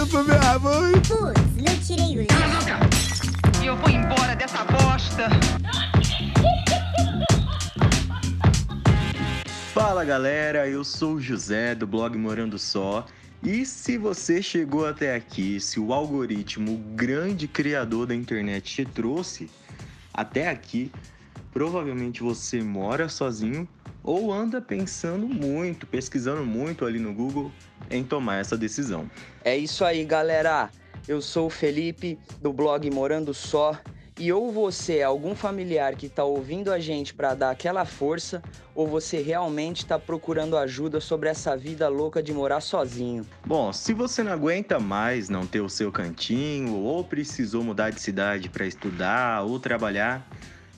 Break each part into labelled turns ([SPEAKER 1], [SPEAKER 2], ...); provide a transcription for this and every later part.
[SPEAKER 1] eu pra minha mãe.
[SPEAKER 2] Putz, não tirei o lixo.
[SPEAKER 3] E eu vou embora dessa bosta.
[SPEAKER 4] Fala galera, eu sou o José do blog Morando Só. E se você chegou até aqui, se o algoritmo, o grande criador da internet, te trouxe até aqui, provavelmente você mora sozinho ou anda pensando muito, pesquisando muito ali no Google em tomar essa decisão.
[SPEAKER 5] É isso aí, galera. Eu sou o Felipe do blog Morando Só. E ou você é algum familiar que está ouvindo a gente para dar aquela força, ou você realmente está procurando ajuda sobre essa vida louca de morar sozinho.
[SPEAKER 4] Bom, se você não aguenta mais não ter o seu cantinho, ou precisou mudar de cidade para estudar ou trabalhar,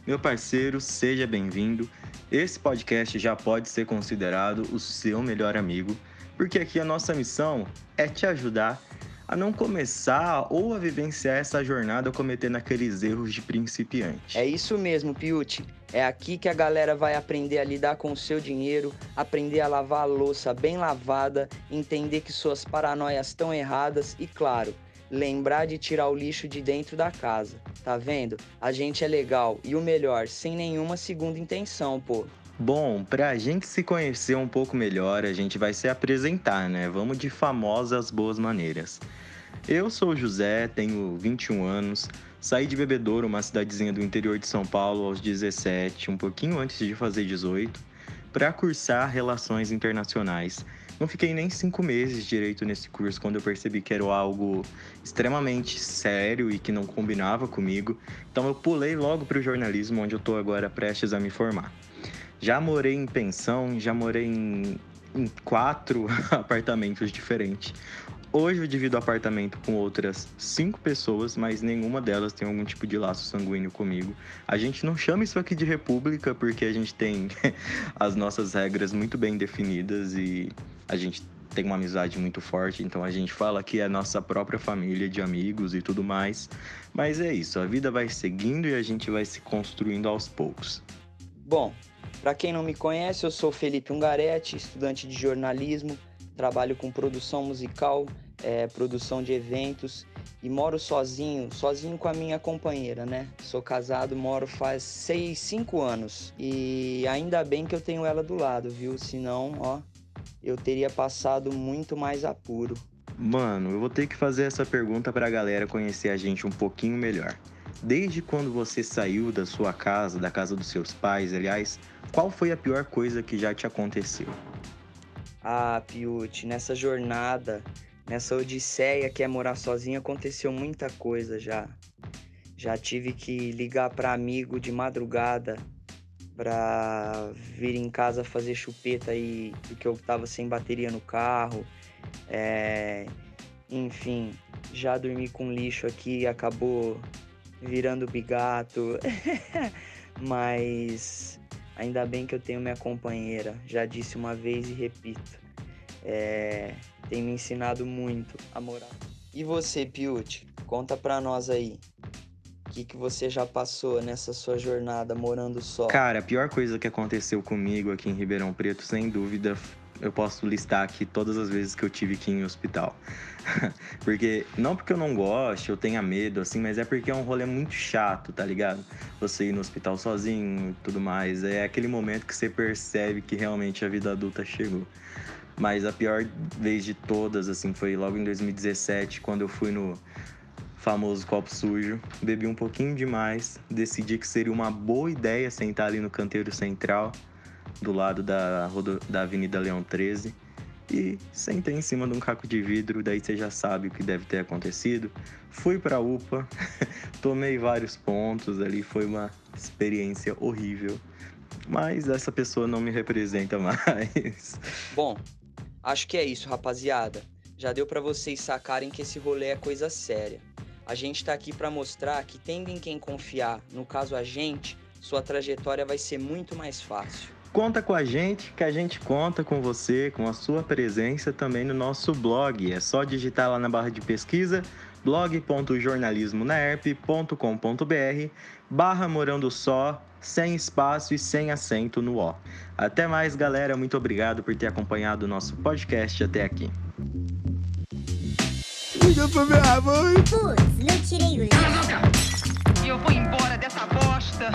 [SPEAKER 4] meu parceiro, seja bem-vindo. Esse podcast já pode ser considerado o seu melhor amigo, porque aqui a nossa missão é te ajudar a não começar ou a vivenciar essa jornada cometendo aqueles erros de principiante.
[SPEAKER 5] É isso mesmo, Piuti. É aqui que a galera vai aprender a lidar com o seu dinheiro, aprender a lavar a louça bem lavada, entender que suas paranoias estão erradas e, claro, lembrar de tirar o lixo de dentro da casa. Tá vendo? A gente é legal e o melhor, sem nenhuma segunda intenção, pô.
[SPEAKER 4] Bom, pra gente se conhecer um pouco melhor, a gente vai se apresentar, né? Vamos de famosas boas maneiras. Eu sou o José, tenho 21 anos, saí de Bebedouro, uma cidadezinha do interior de São Paulo, aos 17, um pouquinho antes de fazer 18, para cursar Relações Internacionais. Não fiquei nem cinco meses direito nesse curso quando eu percebi que era algo extremamente sério e que não combinava comigo. Então eu pulei logo para o jornalismo, onde eu estou agora prestes a me formar. Já morei em pensão, já morei em, em quatro apartamentos diferentes. Hoje eu divido apartamento com outras cinco pessoas, mas nenhuma delas tem algum tipo de laço sanguíneo comigo. A gente não chama isso aqui de república porque a gente tem as nossas regras muito bem definidas e a gente tem uma amizade muito forte, então a gente fala que é a nossa própria família de amigos e tudo mais. Mas é isso, a vida vai seguindo e a gente vai se construindo aos poucos.
[SPEAKER 5] Bom, para quem não me conhece, eu sou Felipe Ungaretti, estudante de jornalismo, trabalho com produção musical, é, produção de eventos e moro sozinho, sozinho com a minha companheira, né? Sou casado, moro faz seis, cinco anos e ainda bem que eu tenho ela do lado, viu? Senão, ó, eu teria passado muito mais apuro.
[SPEAKER 4] Mano, eu vou ter que fazer essa pergunta pra galera conhecer a gente um pouquinho melhor. Desde quando você saiu da sua casa, da casa dos seus pais, aliás, qual foi a pior coisa que já te aconteceu?
[SPEAKER 5] Ah, Piute, nessa jornada, nessa odisseia que é morar sozinho, aconteceu muita coisa já. Já tive que ligar para amigo de madrugada para vir em casa fazer chupeta aí porque eu tava sem bateria no carro. É... Enfim, já dormi com lixo aqui, acabou virando bigato. Mas ainda bem que eu tenho minha companheira. Já disse uma vez e repito. É, tem me ensinado muito a morar. E você, Piute? Conta pra nós aí. O que, que você já passou nessa sua jornada morando só?
[SPEAKER 4] Cara, a pior coisa que aconteceu comigo aqui em Ribeirão Preto, sem dúvida, eu posso listar aqui todas as vezes que eu tive que ir em hospital. porque, não porque eu não gosto, eu tenha medo, assim, mas é porque é um rolê muito chato, tá ligado? Você ir no hospital sozinho e tudo mais. É aquele momento que você percebe que realmente a vida adulta chegou. Mas a pior vez de todas, assim, foi logo em 2017, quando eu fui no famoso copo sujo. Bebi um pouquinho demais, decidi que seria uma boa ideia sentar ali no canteiro central, do lado da, da Avenida Leão 13. E sentei em cima de um caco de vidro, daí você já sabe o que deve ter acontecido. Fui pra UPA, tomei vários pontos ali, foi uma experiência horrível. Mas essa pessoa não me representa mais.
[SPEAKER 5] Bom, acho que é isso, rapaziada. Já deu para vocês sacarem que esse rolê é coisa séria. A gente tá aqui para mostrar que tendo em quem confiar, no caso a gente, sua trajetória vai ser muito mais fácil.
[SPEAKER 4] Conta com a gente, que a gente conta com você, com a sua presença também no nosso blog. É só digitar lá na barra de pesquisa blog.jornalismonaerp.com.br barra morando só, sem espaço e sem acento no O. Até mais, galera. Muito obrigado por ter acompanhado o nosso podcast até aqui.
[SPEAKER 1] liga pra minha mãe.
[SPEAKER 2] Putz, não tirei o.
[SPEAKER 3] E eu vou embora dessa bosta.